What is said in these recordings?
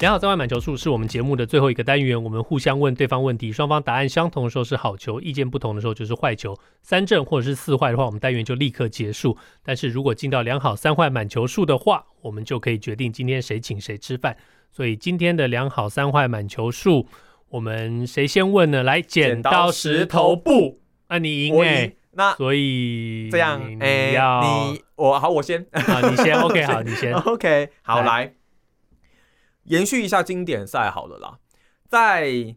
两好三坏满球数是我们节目的最后一个单元，我们互相问对方问题，双方答案相同的时候是好球，意见不同的时候就是坏球。三正或者是四坏的话，我们单元就立刻结束。但是如果进到良好三坏满球数的话，我们就可以决定今天谁请谁吃饭。所以今天的良好三坏满球数，我们谁先问呢？来，剪刀石头布，那、啊、你赢哎、欸，那所以这样你要、欸、你我好，我先好，你先 OK 好，你先 OK 好 来。延续一下经典赛好了啦，在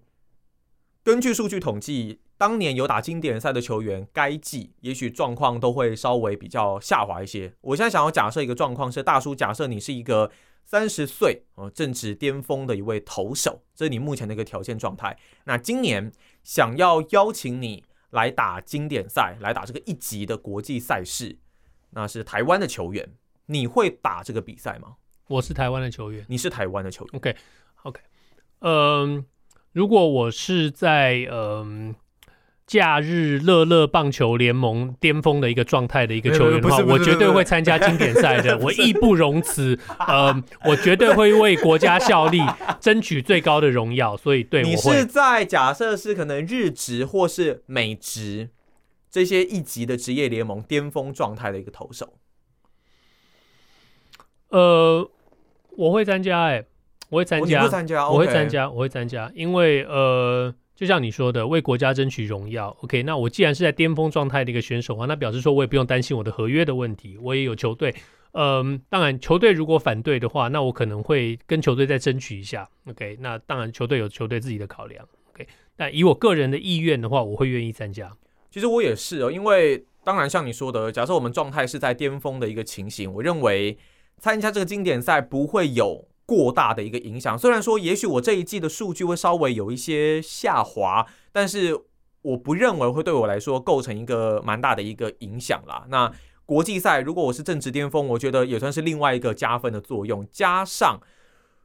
根据数据统计，当年有打经典赛的球员，该季也许状况都会稍微比较下滑一些。我现在想要假设一个状况是，大叔假设你是一个三十岁哦正值巅峰的一位投手，这是你目前的一个条件状态。那今年想要邀请你来打经典赛，来打这个一级的国际赛事，那是台湾的球员，你会打这个比赛吗？我是台湾的球员，你是台湾的球员。OK，OK，嗯，如果我是在嗯假日乐乐棒球联盟巅峰的一个状态的一个球员的话，我绝对会参加经典赛的，我义不容辞。嗯，我绝对会为国家效力，争取最高的荣耀。所以，对，你是在假设是可能日职或是美职这些一级的职业联盟巅峰状态的一个投手。呃。我会参加，哎，我会参加，我会参加，我会参加，我会参加，因为呃，就像你说的，为国家争取荣耀。OK，那我既然是在巅峰状态的一个选手啊，那表示说我也不用担心我的合约的问题，我也有球队。嗯，当然，球队如果反对的话，那我可能会跟球队再争取一下。OK，那当然，球队有球队自己的考量。OK，但以我个人的意愿的话，我会愿意参加。其实我也是哦，因为当然像你说的，假设我们状态是在巅峰的一个情形，我认为。参加这个经典赛不会有过大的一个影响，虽然说也许我这一季的数据会稍微有一些下滑，但是我不认为会对我来说构成一个蛮大的一个影响啦。那国际赛如果我是正值巅峰，我觉得也算是另外一个加分的作用。加上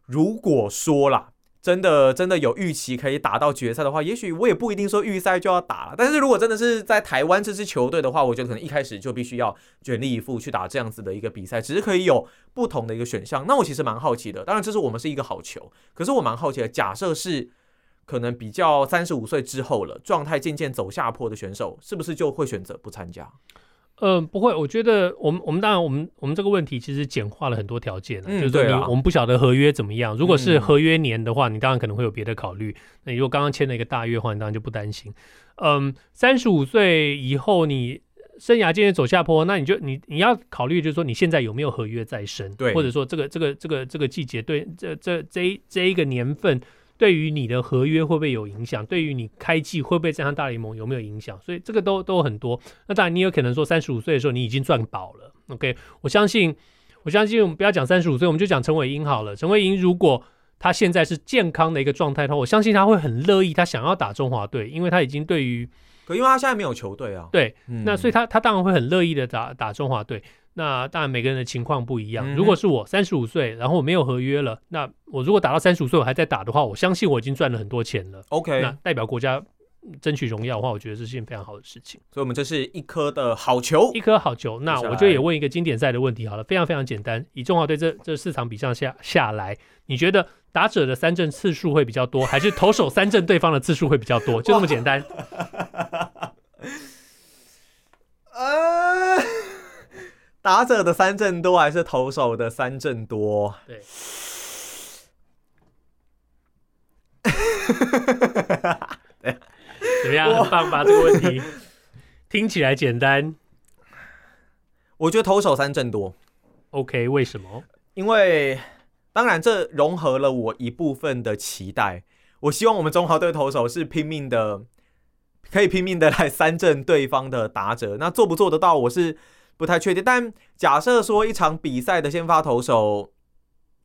如果说啦。真的真的有预期可以打到决赛的话，也许我也不一定说预赛就要打了。但是如果真的是在台湾这支球队的话，我觉得可能一开始就必须要全力以赴去打这样子的一个比赛，只是可以有不同的一个选项。那我其实蛮好奇的，当然这是我们是一个好球，可是我蛮好奇的，假设是可能比较三十五岁之后了，状态渐渐走下坡的选手，是不是就会选择不参加？嗯、呃，不会，我觉得我们我们当然我们我们这个问题其实简化了很多条件，嗯、就是你我们不晓得合约怎么样。如果是合约年的话，嗯、你当然可能会有别的考虑。那你如果刚刚签了一个大约的话，你当然就不担心。嗯，三十五岁以后你生涯渐渐走下坡，那你就你你要考虑就是说你现在有没有合约在身，对，或者说这个这个这个这个季节对这这这一这一个年份。对于你的合约会不会有影响？对于你开季会不会站上大联盟有没有影响？所以这个都都很多。那当然，你有可能说三十五岁的时候你已经赚饱了。OK，我相信，我相信我们不要讲三十五岁，我们就讲陈伟英好了。陈伟英如果他现在是健康的一个状态的话，我相信他会很乐意，他想要打中华队，因为他已经对于，可因为他现在没有球队啊。对，嗯、那所以他他当然会很乐意的打打中华队。那当然，每个人的情况不一样。如果是我三十五岁，然后我没有合约了，那我如果打到三十五岁我还在打的话，我相信我已经赚了很多钱了。OK，那代表国家争取荣耀的话，我觉得这是件非常好的事情。所以，我们这是一颗的好球，一颗好球。那我就也问一个经典赛的问题好了，非常非常简单。以中华队这这四场比赛下下来，你觉得打者的三振次数会比较多，还是投手三振对方的次数会比较多？就这么简单。打者的三振多还是投手的三振多？对，怎么样？很棒吧？这个问题听起来简单。我觉得投手三振多。OK，为什么？因为当然这融合了我一部分的期待。我希望我们中华队投手是拼命的，可以拼命的来三振对方的打者。那做不做得到？我是。不太确定，但假设说一场比赛的先发投手，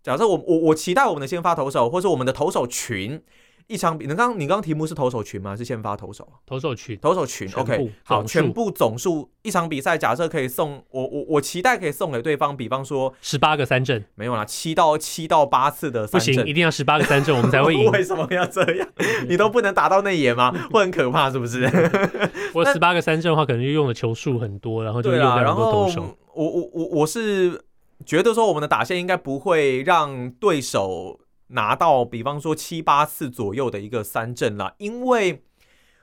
假设我我我期待我们的先发投手，或是我们的投手群，一场比，你刚你刚题目是投手群吗？是先发投手？投手群，投手群。OK，好，全部总数一场比赛，假设可以送我我我期待可以送给对方，比方说十八个三振，没有啦，七到七到八次的三振，不行，一定要十八个三振，我们才会赢。为什么要这样？你都不能打到内野吗？会很可怕，是不是？我十八个三振的话，可能就用的球数很多，然后就用掉很多投手。我我我我是觉得说，我们的打线应该不会让对手。拿到比方说七八次左右的一个三振了，因为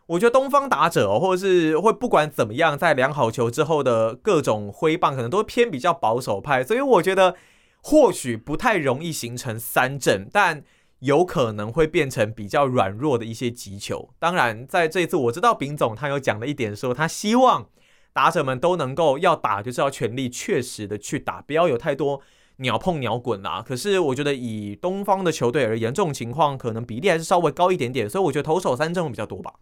我觉得东方打者或者是会不管怎么样，在量好球之后的各种挥棒，可能都偏比较保守派，所以我觉得或许不太容易形成三振，但有可能会变成比较软弱的一些击球。当然，在这一次我知道丙总他有讲了一点，说他希望打者们都能够要打就是要全力确实的去打，不要有太多。鸟碰鸟滚啦，可是我觉得以东方的球队而言，这种情况可能比例还是稍微高一点点，所以我觉得投手三振会比较多吧。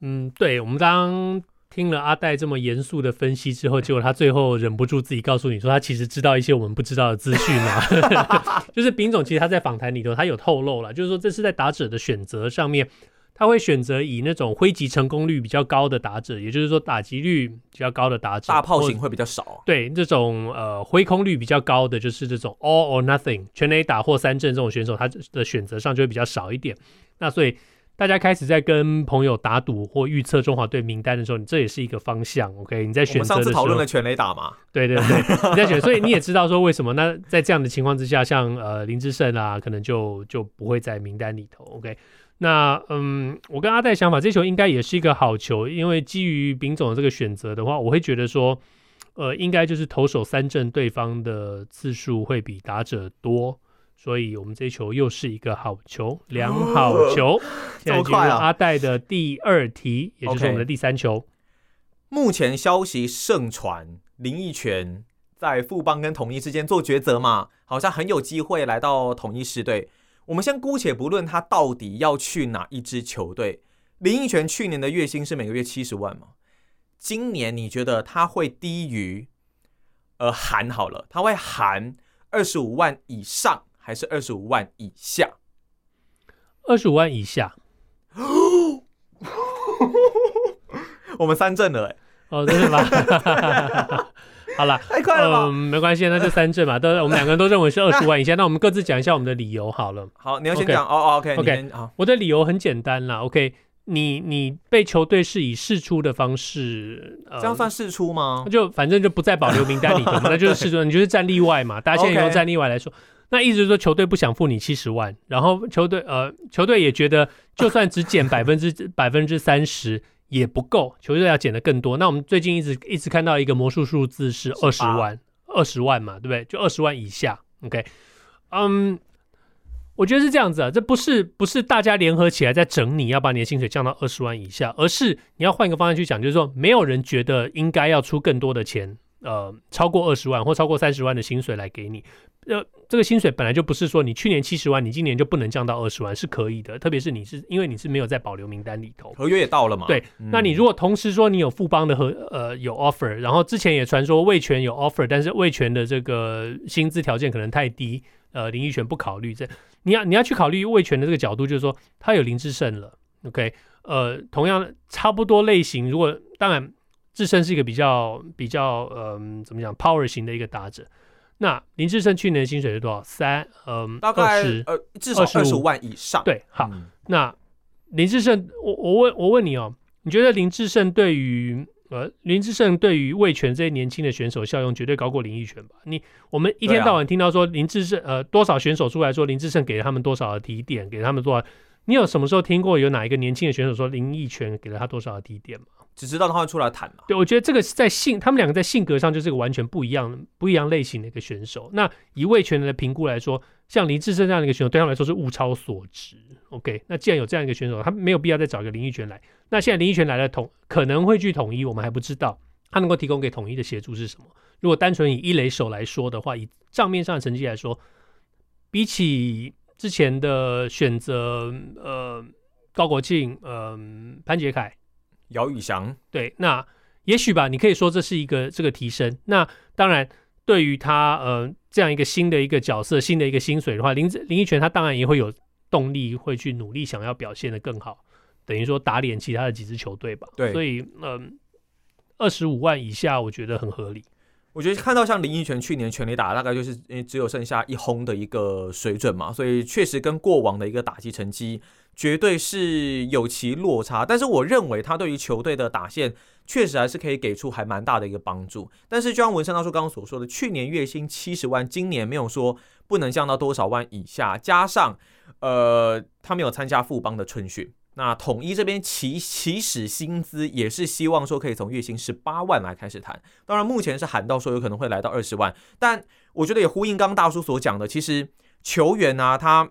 嗯，对，我们刚听了阿戴这么严肃的分析之后，结果他最后忍不住自己告诉你说，他其实知道一些我们不知道的资讯嘛。就是丙总其实他在访谈里头他有透露了，就是说这是在打者的选择上面。他会选择以那种挥击成功率比较高的打者，也就是说打击率比较高的打者，大炮型会比较少。对，这种呃挥空率比较高的，就是这种 all or nothing 全垒打或三振这种选手，他的选择上就会比较少一点。那所以大家开始在跟朋友打赌或预测中华队名单的时候，你这也是一个方向。OK，你在选择的时候，我们上次讨论了全垒打嘛？对对对，你在选，所以你也知道说为什么？那在这样的情况之下，像呃林志胜啊，可能就就不会在名单里头。OK。那嗯，我跟阿戴想法，这球应该也是一个好球，因为基于丙总的这个选择的话，我会觉得说，呃，应该就是投手三振对方的次数会比打者多，所以我们这球又是一个好球，良好球。现在进入阿戴的第二题，也就是我们的第三球。目前消息盛传，林益全在富邦跟统一之间做抉择嘛，好像很有机会来到统一狮队。我们先姑且不论他到底要去哪一支球队。林奕泉去年的月薪是每个月七十万吗？今年你觉得他会低于呃含好了，他会含二十五万以上还是二十五万以下？二十五万以下。我们三振了哎！哦，真的吗？好了，太快了吧？嗯，没关系，那就三证嘛。都我们两个人都认为是二十万 以下，那我们各自讲一下我们的理由好了。好，你要先讲哦。OK，OK，好。我的理由很简单啦。OK，你你被球队是以试出的方式，这样算试出吗？就反正就不在保留名单里头嘛，那就是试出，你就是战例外嘛。大家现在 用战例外来说，那意思是说球队不想付你七十万，然后球队呃球队也觉得就算只减百分之百分之三十。也不够，球队要减的更多。那我们最近一直一直看到一个魔术数字是二十万，二十万嘛，对不对？就二十万以下。OK，嗯，我觉得是这样子啊，这不是不是大家联合起来在整你要把你的薪水降到二十万以下，而是你要换一个方向去讲，就是说没有人觉得应该要出更多的钱。呃，超过二十万或超过三十万的薪水来给你，呃，这个薪水本来就不是说你去年七十万，你今年就不能降到二十万，是可以的。特别是你是因为你是没有在保留名单里头，合约也到了嘛。对，嗯、那你如果同时说你有富邦的和呃有 offer，然后之前也传说魏权有 offer，但是魏权的这个薪资条件可能太低，呃，林益全不考虑这，你要你要去考虑魏权的这个角度，就是说他有林志胜了，OK，呃，同样差不多类型，如果当然。志胜是一个比较比较嗯、呃，怎么讲，power 型的一个打者。那林志胜去年的薪水是多少？三嗯，大概20，呃至少二十五万以上。对，好。嗯、那林志胜，我我问我问你哦，你觉得林志胜对于呃林志胜对于魏权这些年轻的选手效用绝对高过林奕权吧？你我们一天到晚听到说林志胜、啊、呃多少选手出来说林志胜给了他们多少的提点，给了他们多少？你有什么时候听过有哪一个年轻的选手说林奕泉给了他多少的低点吗？只知道他会出来谈嘛？对，我觉得这个是在性，他们两个在性格上就是个完全不一样、不一样类型的一个选手。那以味全的评估来说，像林志胜这样的一个选手，对他们来说是物超所值。OK，那既然有这样一个选手，他没有必要再找一个林奕泉来。那现在林奕泉来了统，可能会去统一，我们还不知道他能够提供给统一的协助是什么。如果单纯以一垒手来说的话，以账面上的成绩来说，比起之前的选择，呃，高国庆，呃，潘杰凯。姚宇翔，对，那也许吧，你可以说这是一个这个提升。那当然，对于他呃这样一个新的一个角色、新的一个薪水的话，林林奕泉他当然也会有动力会去努力想要表现的更好，等于说打脸其他的几支球队吧。对，所以嗯，二十五万以下我觉得很合理。我觉得看到像林益全去年全垒打大概就是因为只有剩下一轰的一个水准嘛，所以确实跟过往的一个打击成绩绝对是有其落差。但是我认为他对于球队的打线确实还是可以给出还蛮大的一个帮助。但是就像文山大叔刚刚所说的，去年月薪七十万，今年没有说不能降到多少万以下，加上呃他没有参加富邦的春训。那统一这边起起始薪资也是希望说可以从月薪十八万来开始谈，当然目前是喊到说有可能会来到二十万，但我觉得也呼应刚刚大叔所讲的，其实球员啊，他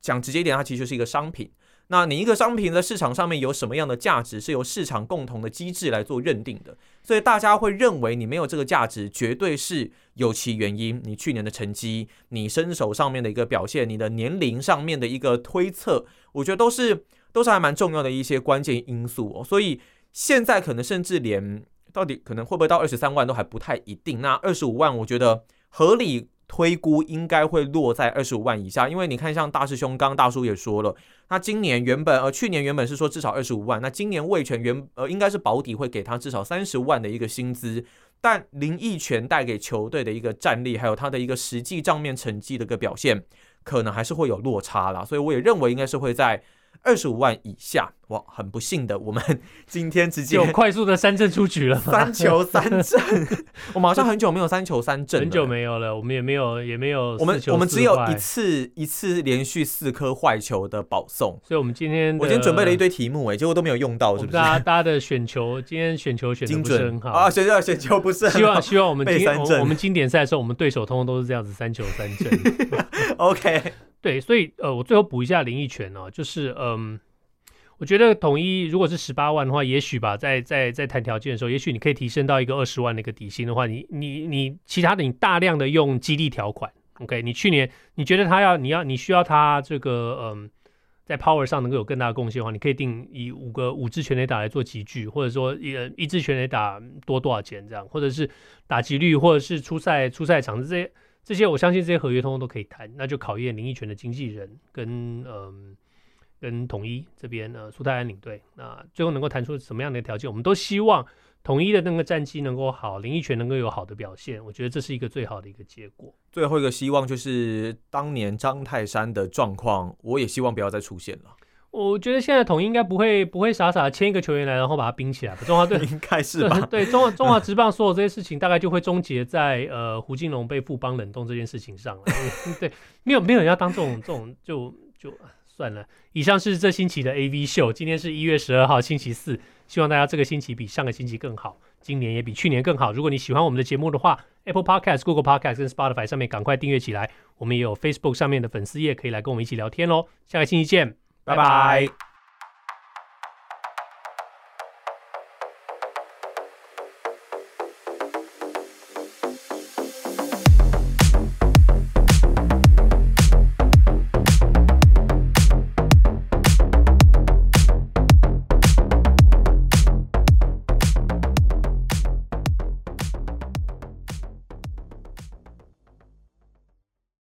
讲直接一点，他其实就是一个商品。那你一个商品在市场上面有什么样的价值，是由市场共同的机制来做认定的，所以大家会认为你没有这个价值，绝对是有其原因。你去年的成绩，你身手上面的一个表现，你的年龄上面的一个推测，我觉得都是。都是还蛮重要的一些关键因素哦，所以现在可能甚至连到底可能会不会到二十三万都还不太一定。那二十五万，我觉得合理推估应该会落在二十五万以下，因为你看像大师兄，刚大叔也说了，他今年原本呃去年原本是说至少二十五万，那今年味全原呃应该是保底会给他至少三十万的一个薪资，但林益全带给球队的一个战力，还有他的一个实际账面成绩的一个表现，可能还是会有落差啦，所以我也认为应该是会在。二十五万以下，哇，很不幸的，我们 今天直接有快速的三振出局了，三球三振，我们好像很久没有三球三振，很久没有了，我们也没有也没有，我们我们只有一次一次连续四颗坏球的保送，所以我们今天我今天准备了一堆题目，哎，结果都没有用到，是不是？大家大家的选球，今天选球选的不是很好啊，选球选球不是很好，希望希望我们今天我，我们经典赛的时候，我们对手通通都是这样子三球三振 ，OK，对，所以呃，我最后补一下林益全哦，就是嗯。我觉得统一如果是十八万的话，也许吧，在在在谈条件的时候，也许你可以提升到一个二十万的一个底薪的话，你你你其他的你大量的用激励条款，OK？你去年你觉得他要你要你需要他这个嗯，在 power 上能够有更大的贡献的话，你可以定以五个五支全垒打来做集聚，或者说一一支全垒打多多少钱这样，或者是打击率，或者是出赛出赛场这些这些，我相信这些合约通通都可以谈，那就考验林奕泉的经纪人跟嗯。跟统一这边呃，苏泰安领队，那最后能够谈出什么样的条件？我们都希望统一的那个战绩能够好，林奕泉能够有好的表现。我觉得这是一个最好的一个结果。最后一个希望就是当年张泰山的状况，我也希望不要再出现了。我觉得现在统一应该不会不会傻傻签一个球员来，然后把他冰起来吧？中华队 应该是吧？对，中华中华职棒所有这些事情，大概就会终结在呃胡金龙被富邦冷冻这件事情上了。对，没有没有人要当这种这种就就。算了，以上是这星期的 AV 秀。今天是一月十二号，星期四。希望大家这个星期比上个星期更好，今年也比去年更好。如果你喜欢我们的节目的话，Apple Podcast、Google Podcast 跟 Spotify 上面赶快订阅起来。我们也有 Facebook 上面的粉丝页，可以来跟我们一起聊天喽。下个星期见，拜拜。